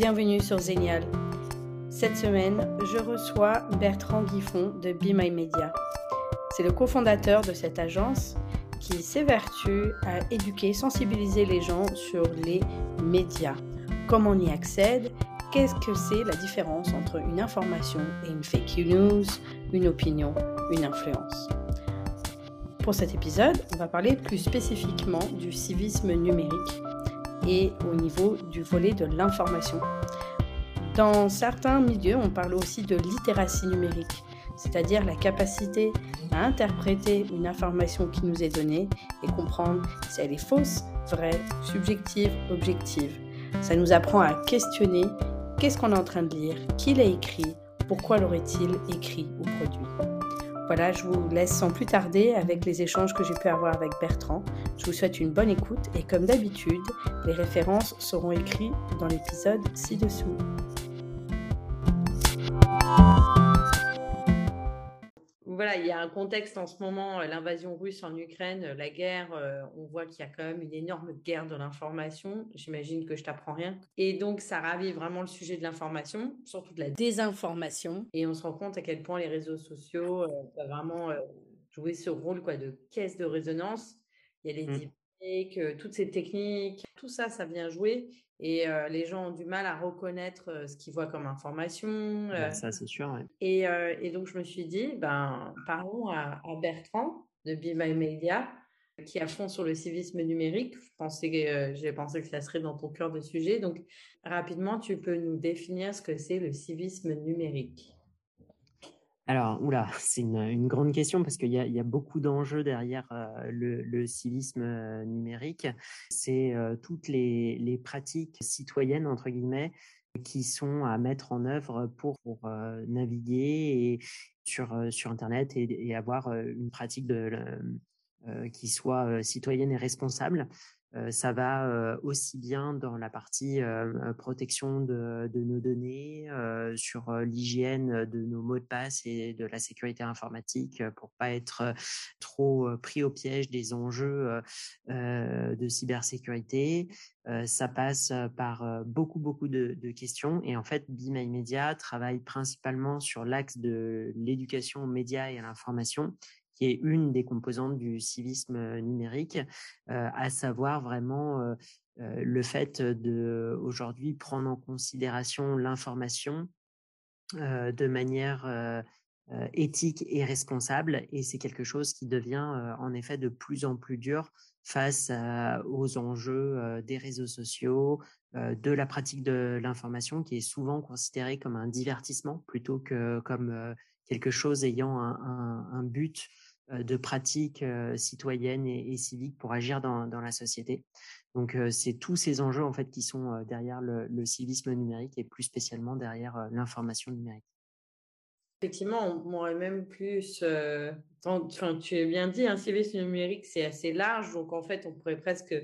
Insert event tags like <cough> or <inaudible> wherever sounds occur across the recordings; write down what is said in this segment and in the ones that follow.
Bienvenue sur Zénial. Cette semaine, je reçois Bertrand Guiffon de Be My Media. C'est le cofondateur de cette agence qui s'évertue à éduquer, sensibiliser les gens sur les médias. Comment on y accède? Qu'est-ce que c'est la différence entre une information et une fake news, une opinion, une influence? Pour cet épisode, on va parler plus spécifiquement du civisme numérique et au niveau du volet de l'information. Dans certains milieux, on parle aussi de littératie numérique, c'est-à-dire la capacité à interpréter une information qui nous est donnée et comprendre si elle est fausse, vraie, subjective, objective. Ça nous apprend à questionner qu'est-ce qu'on est en train de lire, qui l'a écrit, pourquoi l'aurait-il écrit ou produit. Voilà, je vous laisse sans plus tarder avec les échanges que j'ai pu avoir avec Bertrand. Je vous souhaite une bonne écoute et comme d'habitude, les références seront écrites dans l'épisode ci-dessous. Voilà, il y a un contexte en ce moment, euh, l'invasion russe en Ukraine, euh, la guerre, euh, on voit qu'il y a quand même une énorme guerre de l'information. J'imagine que je t'apprends rien. Et donc, ça ravive vraiment le sujet de l'information, surtout de la désinformation. Et on se rend compte à quel point les réseaux sociaux peuvent vraiment jouer ce rôle quoi, de caisse de résonance. Il y a les mmh. toutes ces techniques, tout ça, ça vient jouer. Et les gens ont du mal à reconnaître ce qu'ils voient comme information. Bah, ça, c'est sûr. Et, et, donc, je me suis dit, ben, parlons à, Bertrand de Be My Media, qui a fond sur le civisme numérique. Je pensais, j'ai pensé que ça serait dans ton cœur de sujet. Donc, rapidement, tu peux nous définir ce que c'est le civisme numérique. Alors, oula, c'est une, grande question parce qu'il y, a beaucoup d'enjeux derrière le, civisme numérique. C'est toutes les, pratiques citoyennes, entre guillemets, qui sont à mettre en œuvre pour, naviguer sur, Internet et, avoir une pratique qui soit citoyenne et responsable ça va aussi bien dans la partie protection de, nos données, sur l'hygiène de nos mots de passe et de la sécurité informatique pour pas être trop pris au piège des enjeux de cybersécurité. ça passe par beaucoup beaucoup de, questions et en fait Be My Media travaille principalement sur l'axe de l'éducation aux médias et à l'information qui est une des composantes du civisme numérique, à savoir vraiment le fait de aujourd'hui prendre en considération l'information de manière éthique et responsable. Et c'est quelque chose qui devient en effet de plus en plus dur face aux enjeux des réseaux sociaux, de la pratique de l'information qui est souvent considérée comme un divertissement plutôt que comme quelque chose ayant un but euh, de pratiques euh, citoyennes et, civiques pour agir dans, la société. Donc, euh, c'est tous ces enjeux en fait qui sont derrière le, civisme numérique et plus spécialement derrière l'information numérique. Effectivement, on pourrait même plus. enfin, tu as bien dit, un civisme numérique, c'est assez large. Donc, en fait, on pourrait presque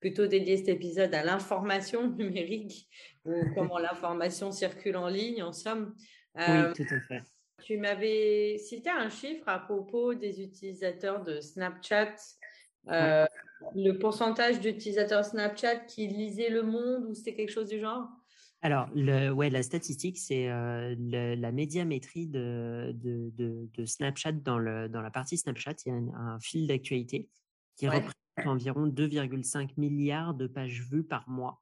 plutôt dédier cet épisode à l'information <laughs> numérique ou comment <laughs> l'information circule en ligne, en somme. oui, tout à fait. Tu m'avais cité un chiffre à propos des utilisateurs de Snapchat. Euh, le pourcentage d'utilisateurs Snapchat qui lisaient le monde ou c'était quelque chose du genre? Alors, le, ouais, la statistique, c'est euh, la médiamétrie de, de, de, Snapchat dans, le, dans la partie Snapchat. Il y a un, fil d'actualité qui représente environ 2,5 milliards de pages vues par mois.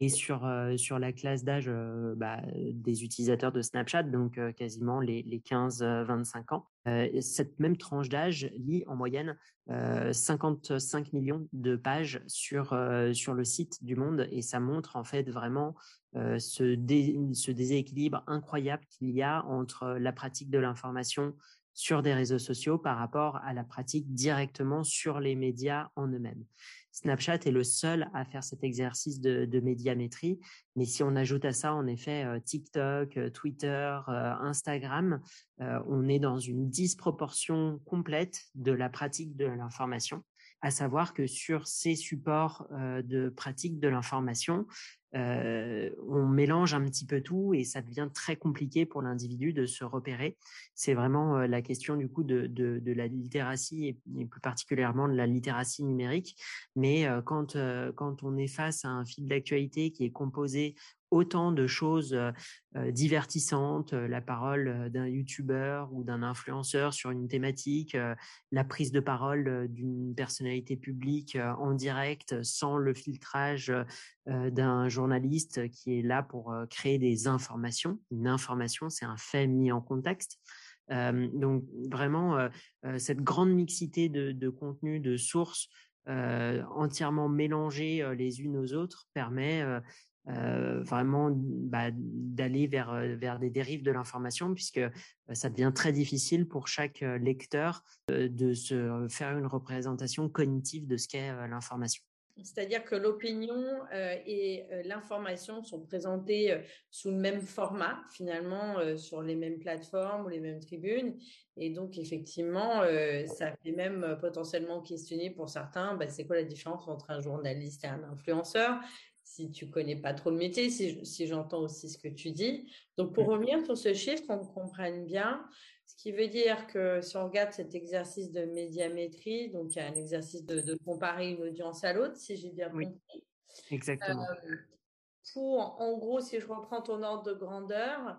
Et sur, sur la classe d'âge bah, des utilisateurs de Snapchat, donc quasiment les, les 15-25 ans, cette même tranche d'âge lit en moyenne 55 millions de pages sur, sur le site du Monde et ça montre en fait vraiment ce déséquilibre incroyable qu'il y a entre la pratique de l'information sur des réseaux sociaux par rapport à la pratique directement sur les médias en eux-mêmes. Snapchat est le seul à faire cet exercice de, médiamétrie. Mais si on ajoute à ça, en effet, euh, TikTok, euh, Twitter, euh, Instagram, on est dans une disproportion complète de la pratique de l'information. À savoir que sur ces supports de pratique de l'information, on mélange un petit peu tout et ça devient très compliqué pour l'individu de se repérer. C'est vraiment la question du coup de, de, la littératie et, plus particulièrement de la littératie numérique. Mais quand, quand on est face à un fil d'actualité qui est composé autant de choses divertissantes, la parole d'un youtubeur ou d'un influenceur sur une thématique, la prise de parole d'une personnalité publique en direct sans le filtrage d'un journaliste qui est là pour créer des informations. Une information, c'est un fait mis en contexte. donc vraiment, cette grande mixité de, contenus, de sources entièrement mélangées les unes aux autres permet vraiment bah, d'aller vers, vers des dérives de l'information, puisque ça devient très difficile pour chaque lecteur de se faire une représentation cognitive de ce qu'est l'information. C'est-à-dire que l'opinion et l'information sont présentées sous le même format, finalement, sur les mêmes plateformes ou les mêmes tribunes. Et donc, effectivement, ça fait même potentiellement questionner pour certains, bah, c'est quoi la différence entre un journaliste et un influenceur? Si tu connais pas trop le métier, si, j'entends aussi ce que tu dis. Donc, pour revenir sur ce chiffre, qu'on comprenne bien, ce qui veut dire que si on regarde cet exercice de médiamétrie, donc il y a un exercice de, comparer une audience à l'autre, si j'ai bien compris. Exactement. Euh, pour, en gros, si je reprends ton ordre de grandeur,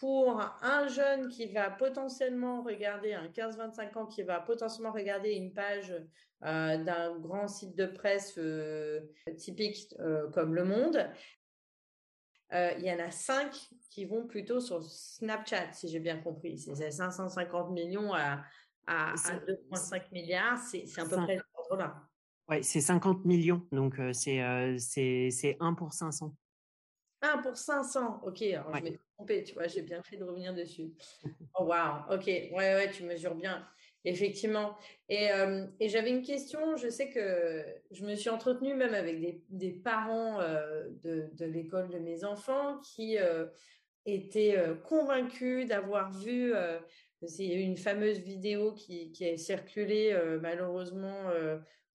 pour un jeune qui va potentiellement regarder, un 15-25 ans qui va potentiellement regarder une page euh, d'un grand site de presse euh, typique euh, comme Le Monde, il y en a cinq qui vont plutôt sur Snapchat, si j'ai bien compris. C'est 550 millions à, à, 2,5 milliards, c'est à peu près ce là Oui, c'est 50 millions, donc c'est 1 pour 500. 1 pour 500, ok, alors je m'ai trompé, tu vois, j'ai bien fait de revenir dessus. <laughs> Oh wow, ok, ouais, ouais, tu mesures bien. Effectivement. Et, euh, et j'avais une question, je sais que je me suis entretenue même avec des, des parents euh, de, de l'école de mes enfants qui euh, étaient convaincus d'avoir vu, c'est une fameuse vidéo qui, qui a circulé malheureusement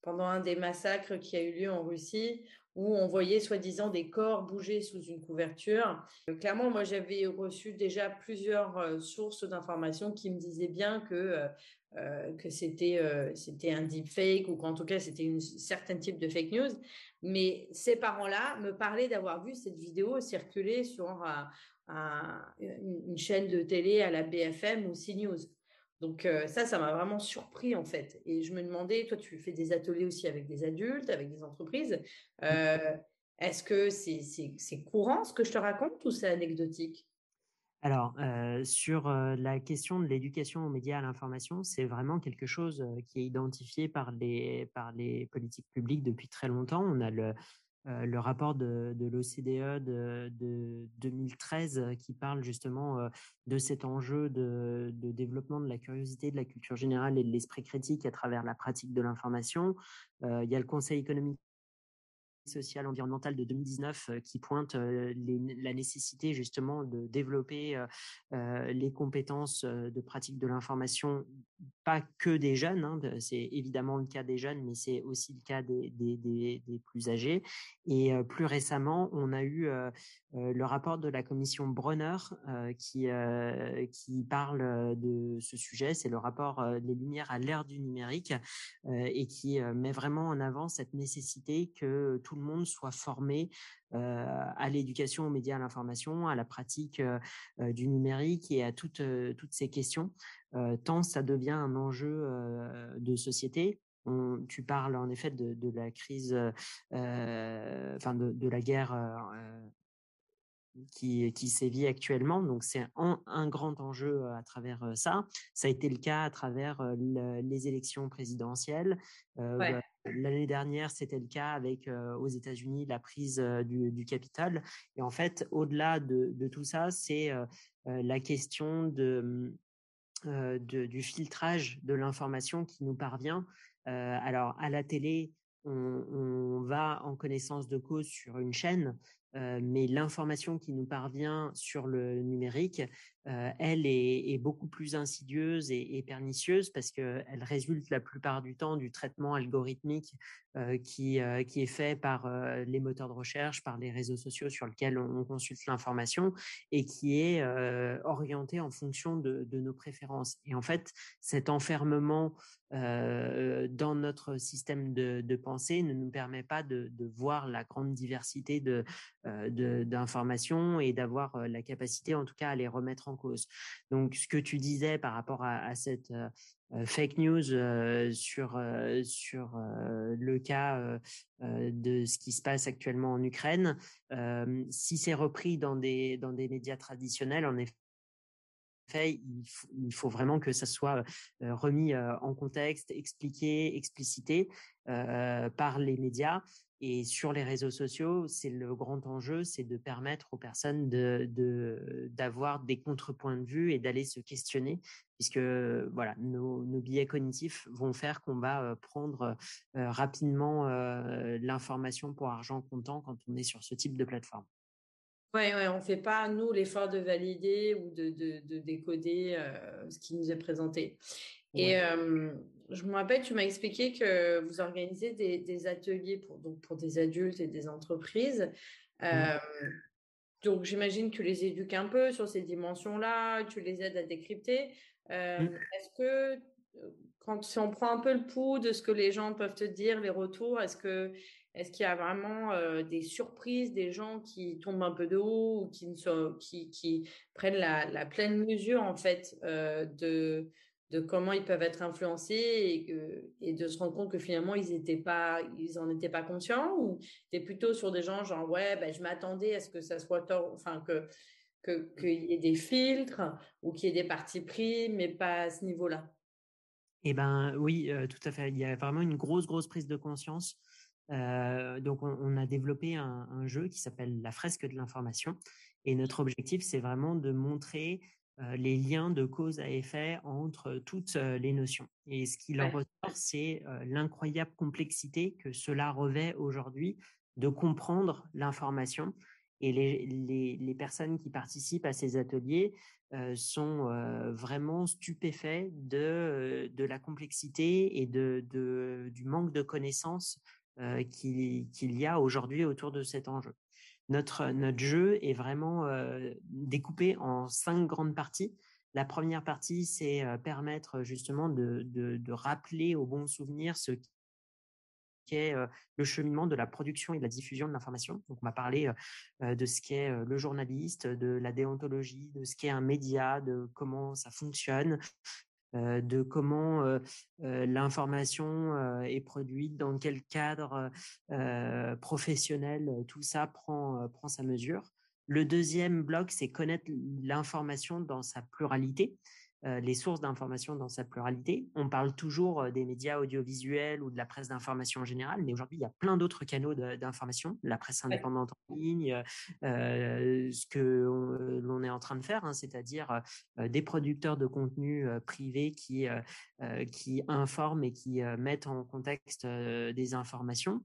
pendant un des massacres qui a eu lieu en Russie, où on voyait soi-disant des corps bouger sous une couverture. clairement, moi, j'avais reçu déjà plusieurs sources d'informations qui me disaient bien que euh, que c'était euh, c'était un deepfake ou qu'en tout cas c'était une certain type de fake news. Mais ces parents-là me parlaient d'avoir vu cette vidéo circuler sur une chaîne de télé à la BFM ou CNews. Donc euh, ça, ça m'a vraiment surpris en fait. Et je me demandais, toi, tu fais des ateliers aussi avec des adultes, avec des entreprises. Est-ce que c'est courant ce que je te raconte ou c'est anecdotique? Alors, sur la question de l'éducation aux médias à l'information, c'est vraiment quelque chose qui est identifié par les, par les politiques publiques depuis très longtemps. On a le, le rapport de, de l'OCDE de, de, 2013 qui parle justement de cet enjeu de, développement de la curiosité, de la culture générale et de l'esprit critique à travers la pratique de l'information. il y a le Conseil économique sociale environnementale de 2019 euh, qui pointe euh, la nécessité justement de développer euh, les compétences de pratique de l'information, pas que des jeunes, hein, c'est évidemment le cas des jeunes, mais c'est aussi le cas des, plus âgés. Et plus récemment, on a eu le rapport de la commission Bronner qui, qui parle de ce sujet, c'est le rapport Les Lumières à l'ère du numérique et qui met vraiment en avant cette nécessité que tout le monde soit formé à l'éducation aux médias, à l'information, à la pratique du numérique et à toutes, toutes ces questions, tant ça devient un enjeu de société. tu parles en effet de, la crise, enfin de, de, la guerre qui, qui sévit actuellement. Donc, c'est un, un, grand enjeu à travers ça. Ça a été le cas à travers les élections présidentielles. L'année dernière, c'était le cas avec aux États-Unis la prise du, du Capitole. Et en fait, au-delà de, de, tout ça, c'est la question de, de, du filtrage de l'information qui nous parvient. alors, à la télé, on, on, va en connaissance de cause sur une chaîne mais l'information qui nous parvient sur le numérique, elle est, beaucoup plus insidieuse et, pernicieuse parce qu'elle résulte la plupart du temps du traitement algorithmique qui, qui est fait par les moteurs de recherche, par les réseaux sociaux sur lesquels on, consulte l'information et qui est orienté en fonction de, de, nos préférences. Et en fait, cet enfermement dans notre système de, pensée ne nous permet pas de, voir la grande diversité d'informations et d'avoir la capacité, en tout cas, à les remettre en Donc, ce que tu disais par rapport à, cette fake news sur, sur le cas de ce qui se passe actuellement en Ukraine, si c'est repris dans des, dans des médias traditionnels, en effet, il, faut vraiment que ça soit remis en contexte, expliqué, explicité par les médias. Et sur les réseaux sociaux, c'est le grand enjeu, c'est de permettre aux personnes d'avoir des contrepoints de vue et d'aller se questionner, puisque voilà, nos, biais cognitifs vont faire qu'on va prendre rapidement l'information pour argent comptant quand on est sur ce type de plateforme. Oui, ouais, on ne fait pas, nous, l'effort de valider ou de, de, décoder euh, ce qui nous est présenté. Et euh, je me rappelle, tu m'as expliqué que vous organisez des, ateliers pour, donc pour des adultes et des entreprises. Euh, donc, j'imagine que tu les éduques un peu sur ces dimensions-là, tu les aides à décrypter. Est-ce que, quand si on prend un peu le pouls de ce que les gens peuvent te dire, les retours, est-ce que est-ce qu'il y a vraiment des surprises, des gens qui tombent un peu de haut ou qui, qui, prennent la, pleine mesure en fait de, de comment ils peuvent être influencés et, que, et de se rendre compte que finalement ils étaient pas ils en étaient pas conscients ou tu es plutôt sur des gens genre ouais ben, je m'attendais à ce que ça soit tort enfin que qu'il y ait des filtres ou qu'il y ait des partis pris mais pas à ce niveau-là? Eh ben oui, tout à fait. Il y a vraiment une grosse grosse prise de conscience donc, on, a développé un, jeu qui s'appelle la fresque de l'information. Et notre objectif, c'est vraiment de montrer les liens de cause à effet entre toutes les notions. Et ce qui en ressort, c'est l'incroyable complexité que cela revêt aujourd'hui de comprendre l'information. Et les, les, personnes qui participent à ces ateliers sont vraiment stupéfaits de, de la complexité et de, de, du manque de connaissances euh, qu'il y a aujourd'hui autour de cet enjeu. Notre, notre jeu est vraiment euh, découpé en cinq grandes parties. La première partie, c'est euh, permettre justement de, de, rappeler au bon souvenir ce qu'est le cheminement de la production et de la diffusion de l'information. Donc, on va parler de ce qu'est le journaliste, de la déontologie, de ce qu'est un média, de comment ça fonctionne, euh, de comment euh, euh, l'information est produite, dans quel cadre professionnel tout ça prend, prend sa mesure. Le deuxième bloc, c'est connaître l'information dans sa pluralité. Euh, les sources d'information dans sa pluralité. On parle toujours euh, des médias audiovisuels ou de la presse d'information en général, mais aujourd'hui, il y a plein d'autres canaux d'information, la presse indépendante en ligne, euh, ce que l'on est en train de faire, hein, c'est-à-dire des producteurs de contenu privés qui, qui informent et qui mettent en contexte des informations,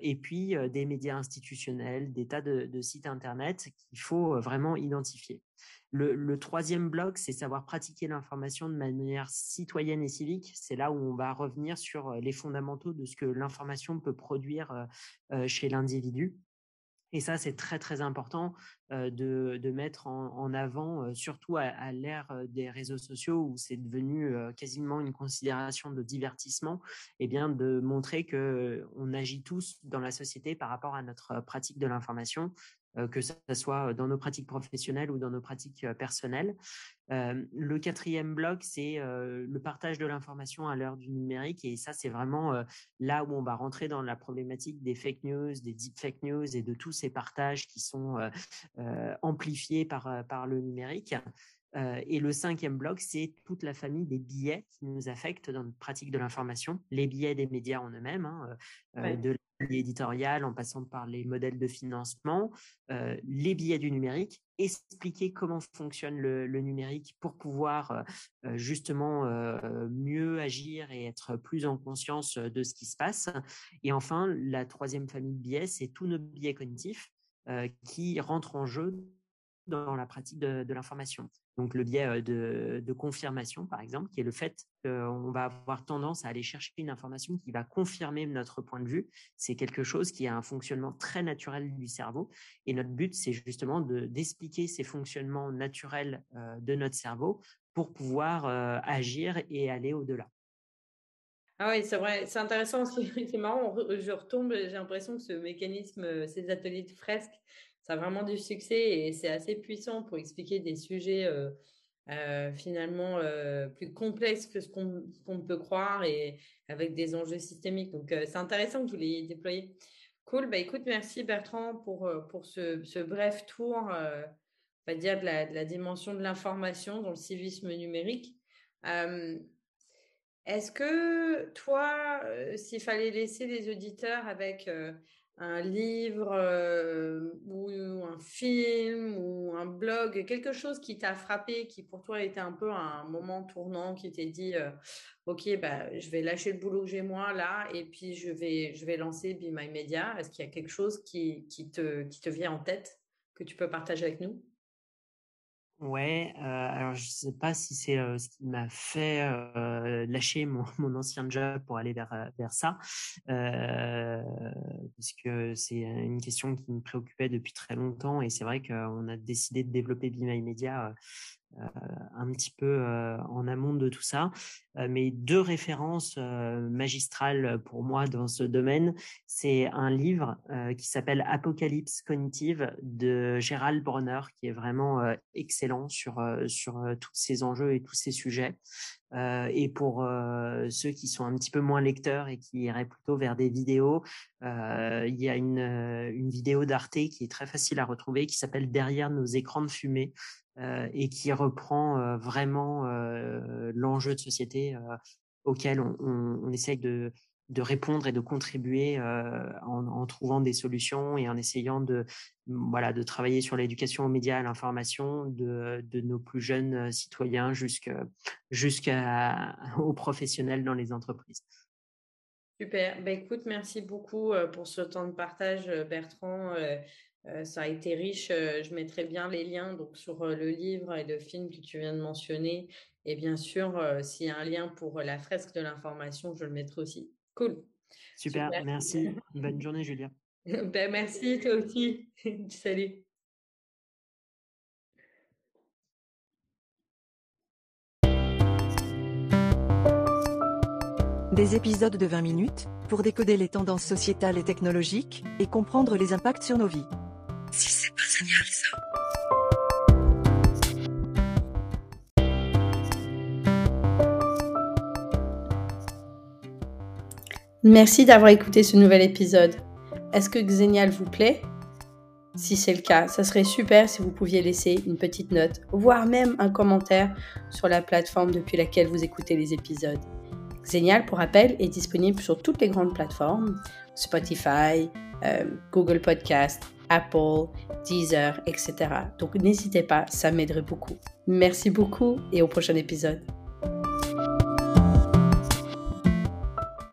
et puis des médias institutionnels, des tas de, de sites Internet qu'il faut vraiment identifier. Le, troisième bloc, c'est savoir pratiquer l'information de manière citoyenne et civique. C'est là où on va revenir sur euh, les fondamentaux de ce que l'information peut produire euh, euh, chez l'individu. Et ça, c'est très très important de, mettre en, avant, surtout à, l'ère des réseaux sociaux où c'est devenu quasiment une considération de divertissement, et eh bien de montrer que on agit tous dans la société par rapport à notre pratique de l'information que ce soit dans nos pratiques professionnelles ou dans nos pratiques euh, personnelles. Euh, le quatrième bloc, c'est le partage de l'information à l'heure du numérique. Et ça, c'est vraiment là où on va rentrer dans la problématique des fake news, des deep fake news et de tous ces partages qui sont amplifiés par, par le numérique. Et le cinquième bloc, c'est toute la famille des billets qui nous affectent dans notre pratique de l'information, les billets des médias en eux-mêmes, hein, de éditorial en passant par les modèles de financement, euh, les billets du numérique, expliquer comment fonctionne le, numérique pour pouvoir euh, euh, justement mieux agir et être plus en conscience de ce qui se passe. Et enfin, la troisième famille de biais, c'est tous nos biais cognitifs. qui rentrent en jeu dans la pratique de, l'information. Donc le biais de, confirmation, par exemple, qui est le fait qu'on va avoir tendance à aller chercher une information qui va confirmer notre point de vue. C'est quelque chose qui a un fonctionnement très naturel du cerveau. Et notre but, c'est justement d'expliquer ces fonctionnements naturels de notre cerveau pour pouvoir agir et aller au-delà. Ah oui, c'est vrai, c'est intéressant. <laughs> C'est marrant, je retombe, j'ai l'impression que ce mécanisme, ces ateliers de fresques, ça a vraiment du succès et c'est assez puissant pour expliquer des sujets euh, euh, finalement euh, plus complexes que ce qu'on peut croire et avec des enjeux systémiques. Donc, c'est intéressant que vous l'ayez déployé. Cool. Bah, écoute, merci Bertrand pour, pour ce, bref tour, on dire, de la, de la dimension de l'information dans le civisme numérique. Est-ce que toi, s'il fallait laisser les auditeurs avec un livre euh, ou un film ou un blog, quelque chose qui t'a frappé, qui pour toi était un peu un moment tournant, qui t'est dit euh, ok bah je vais lâcher le boulot que j'ai moi là et puis je vais je vais lancer Be My Media. Est-ce qu'il y a quelque chose qui, te vient en tête que tu peux partager avec nous? Ouais, euh, alors je sais pas si c'est ce qui m'a fait lâcher mon, <laughs> mon, ancien job pour aller vers, vers ça, parce que c'est une question qui me préoccupait depuis très longtemps et c'est vrai qu'on a décidé de développer Be My Media euh, un petit peu euh, en amont de tout ça. Euh, mais deux références magistrales pour moi dans ce domaine, c'est un livre qui s'appelle Apocalypse cognitive de Gérald Bronner, qui est vraiment excellent sur, sur tous ces enjeux et tous ces sujets. et pour ceux qui sont un petit peu moins lecteurs et qui iraient plutôt vers des vidéos, il y a une, une vidéo d'Arte qui est très facile à retrouver, qui s'appelle Derrière nos écrans de fumée, euh, et qui reprend euh, vraiment euh, l'enjeu de société auquel on, essaye de, répondre et de contribuer en, trouvant des solutions et en essayant de, voilà, de travailler sur l'éducation aux médias, à l'information de, nos plus jeunes citoyens jusqu'aux <laughs> professionnels dans les entreprises. Super. Ben, écoute, merci beaucoup pour ce temps de partage, Bertrand. Euh, ça a été riche. Euh, je mettrai bien les liens donc, sur euh, le livre et le film que tu viens de mentionner. Et bien sûr, s'il y a un lien pour la fresque de l'information, je le mettrai aussi. Cool. Super, merci. Bonne journée, Julia. <laughs> ben, merci, toi aussi. <laughs> Salut. Des épisodes de 20 minutes pour décoder les tendances sociétales et technologiques et comprendre les impacts sur nos vies. Si c'est. Merci d'avoir écouté ce nouvel épisode. Est-ce que Xenial vous plaît? Si c'est le cas, ça serait super si vous pouviez laisser une petite note, voire même un commentaire sur la plateforme depuis laquelle vous écoutez les épisodes. Xenial, pour rappel, est disponible sur toutes les grandes plateformes, Spotify, euh, Google Podcast, Apple, Deezer, etc. Donc n'hésitez pas, ça m'aiderait beaucoup. Merci beaucoup et au prochain épisode.